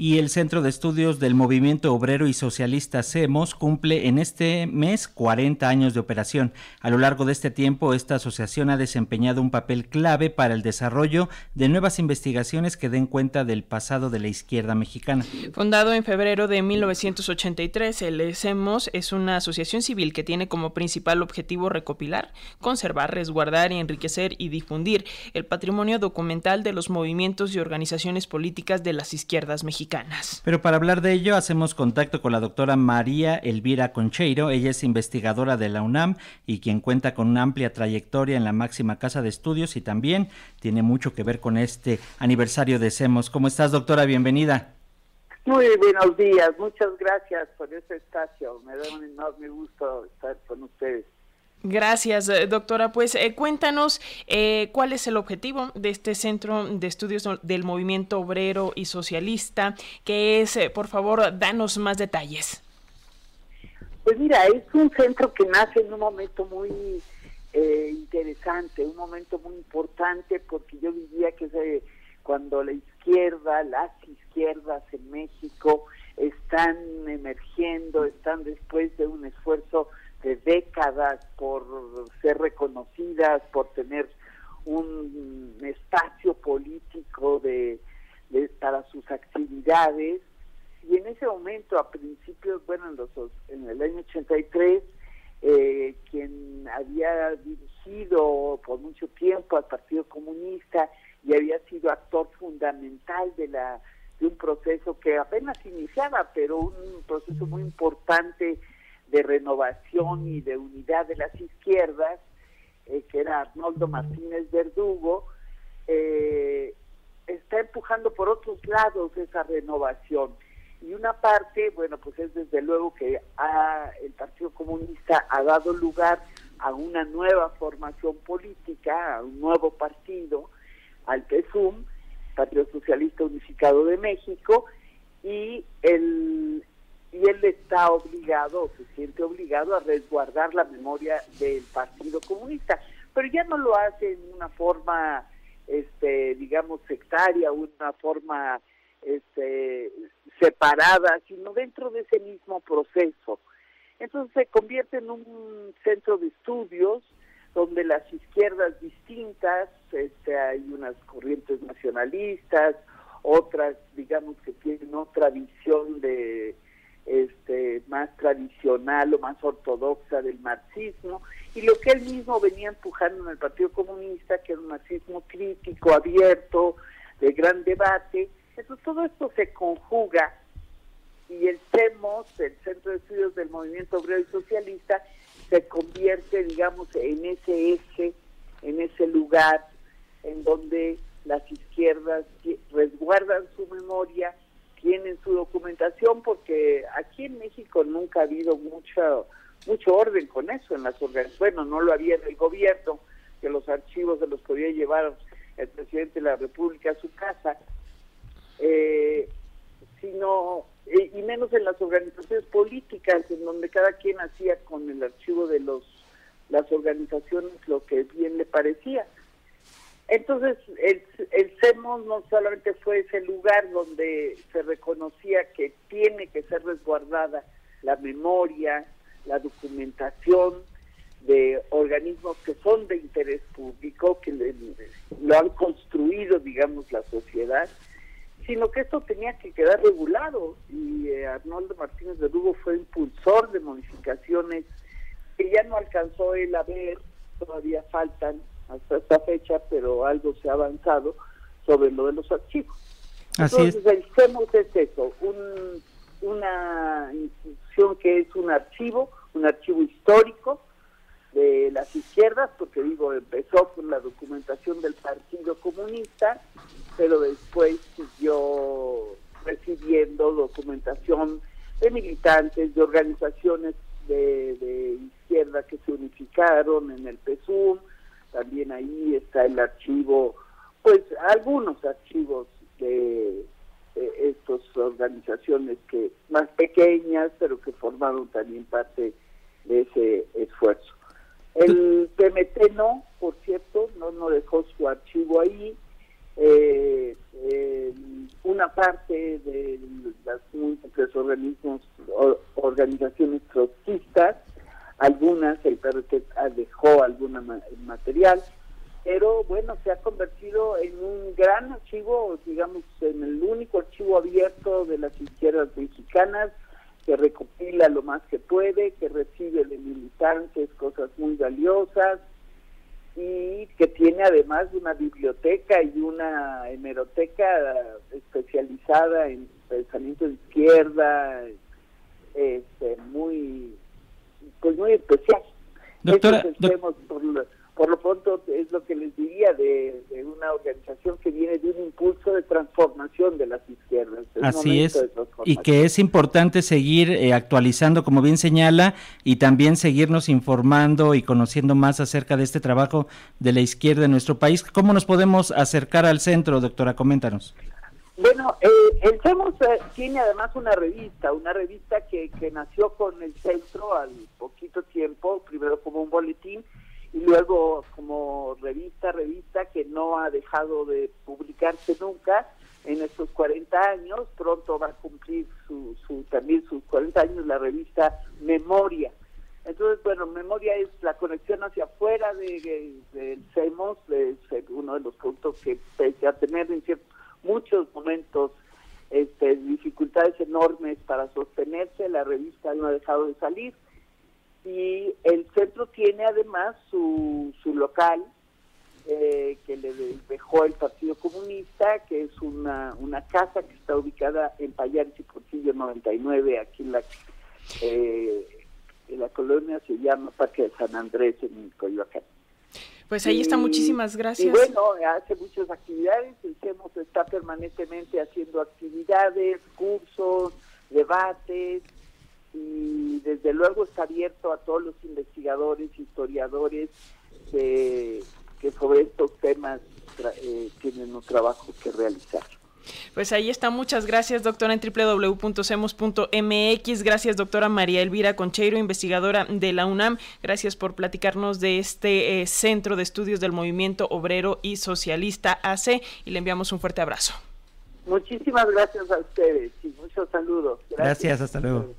y el Centro de Estudios del Movimiento Obrero y Socialista CEMOS cumple en este mes 40 años de operación. A lo largo de este tiempo, esta asociación ha desempeñado un papel clave para el desarrollo de nuevas investigaciones que den cuenta del pasado de la izquierda mexicana. Fundado en febrero de 1983, el CEMOS es una asociación civil que tiene como principal objetivo recopilar, conservar, resguardar, enriquecer y difundir el patrimonio documental de los movimientos y organizaciones políticas de las izquierdas mexicanas. Pero para hablar de ello hacemos contacto con la doctora María Elvira Concheiro. Ella es investigadora de la UNAM y quien cuenta con una amplia trayectoria en la máxima casa de estudios y también tiene mucho que ver con este aniversario de SEMOS. ¿Cómo estás, doctora? Bienvenida. Muy buenos días, muchas gracias por este espacio. Me da un enorme gusto estar con ustedes. Gracias, eh, doctora. Pues eh, cuéntanos eh, cuál es el objetivo de este Centro de Estudios del Movimiento Obrero y Socialista, que es, por favor, danos más detalles. Pues mira, es un centro que nace en un momento muy interesante, un momento muy importante, porque yo diría que es cuando la izquierda, las izquierdas en México están emergiendo, están después de un esfuerzo de décadas por ser reconocidas, por tener un espacio político de, para sus actividades. Y en ese momento, a principios, bueno, en, los, en el año 83, eh, quien había dirigido por mucho tiempo al Partido Comunista y había sido actor fundamental de la de un proceso que apenas iniciaba, pero un proceso muy importante de renovación y de unidad de las izquierdas, eh, que era Arnoldo Martínez Verdugo, eh, está empujando por otros lados esa renovación. Y una parte, bueno, pues es desde luego que el Partido Comunista ha dado lugar a una nueva formación política, a un nuevo partido, al PSUM, Partido Socialista Unificado de México, y el, y él está obligado se siente obligado a resguardar la memoria del Partido Comunista, pero ya no lo hace en una forma, este, digamos, sectaria, una forma este, separada, sino dentro de ese mismo proceso. Entonces se convierte en un centro de estudios donde las izquierdas distintas, este, hay unas corrientes nacionalistas, otras, digamos, que tienen otra visión de este, más tradicional o más ortodoxa del marxismo, y lo que él mismo venía empujando en el Partido Comunista, que era un marxismo crítico, abierto, de gran debate. Entonces todo esto se conjuga y el CEMOS, el Centro de Estudios del Movimiento Obrero y Socialista, se convierte, digamos, en ese eje, en ese lugar en donde las izquierdas resguardan su memoria tienen su documentación porque aquí en México nunca ha habido mucho mucho orden con eso en las organizaciones. Bueno, no lo había en el gobierno, que los archivos se los podía llevar el presidente de la República a su casa, eh, sino, eh, y menos en las organizaciones políticas, en donde cada quien hacía con el archivo de los las organizaciones lo que bien le parecía. Entonces, el, el CEMOS no solamente fue ese lugar donde se reconocía que tiene que ser resguardada la memoria, la documentación de organismos que son de interés público, que lo han construido, digamos, la sociedad, sino que esto tenía que quedar regulado. Y eh, Arnoldo Martínez de Lugo fue impulsor de modificaciones que ya no alcanzó él a ver, todavía faltan hasta esta fecha, pero algo se ha avanzado sobre lo de los archivos. Entonces, el CEMOS es eso, una institución que es un archivo, un archivo histórico de las izquierdas, porque digo, empezó con la documentación del Partido Comunista, pero después siguió recibiendo documentación de militantes, de organizaciones de, de izquierda que se unificaron en el PSUM, también ahí está el archivo, pues algunos archivos de, estas organizaciones que más pequeñas, pero que formaron también parte de ese esfuerzo. El PMT no, por cierto, no, no dejó su archivo ahí. Eh, un una parte de las múltiples organismos, organizaciones trotskistas, algunas, el PRT dejó alguna material, pero bueno, se ha convertido en un gran archivo, digamos, en el único archivo abierto de las izquierdas mexicanas, que recopila lo más que puede, que recibe de militantes cosas muy valiosas y que tiene además una biblioteca y una hemeroteca especializada en pensamiento de izquierda, este, muy, pues muy especial. Doctora, por lo pronto es lo que les diría de, una organización que viene de un impulso de transformación de las izquierdas. Así es, y que es importante seguir eh, actualizando, como bien señala, y también seguirnos informando y conociendo más acerca de este trabajo de la izquierda en nuestro país. ¿Cómo nos podemos acercar al centro, doctora? Coméntanos. Bueno, eh, el CEMOS eh, tiene además una revista, una revista que, que nació con el centro al poquito tiempo, primero como un boletín, y luego como revista, revista que no ha dejado de publicarse nunca en estos 40 años, pronto va a cumplir su, su, también sus 40 años la revista Memoria. Entonces, bueno, Memoria es la conexión hacia afuera del de, CEMOS, es uno de los puntos que pese tener en muchos momentos este, dificultades enormes para sostenerse, la revista no ha dejado de salir y el centro tiene además su, su local eh, que le dejó el Partido Comunista, que es una, una casa que está ubicada en Payares y Portillo 99, aquí en la, eh, en la colonia se llama Parque de San Andrés en Coyoacán. Pues ahí está, muchísimas gracias. Y bueno, hace muchas actividades, el CEMOS está permanentemente haciendo actividades, cursos, debates, y desde luego está abierto a todos los investigadores, historiadores que, sobre estos temas eh, tienen un trabajo que realizar. Pues ahí está, muchas gracias doctora en www.semos.mx, gracias doctora María Elvira Concheiro, investigadora de la UNAM, gracias por platicarnos de este eh, Centro de Estudios del Movimiento Obrero y Socialista AC y le enviamos un fuerte abrazo. Muchísimas gracias a ustedes y muchos saludos. gracias hasta luego.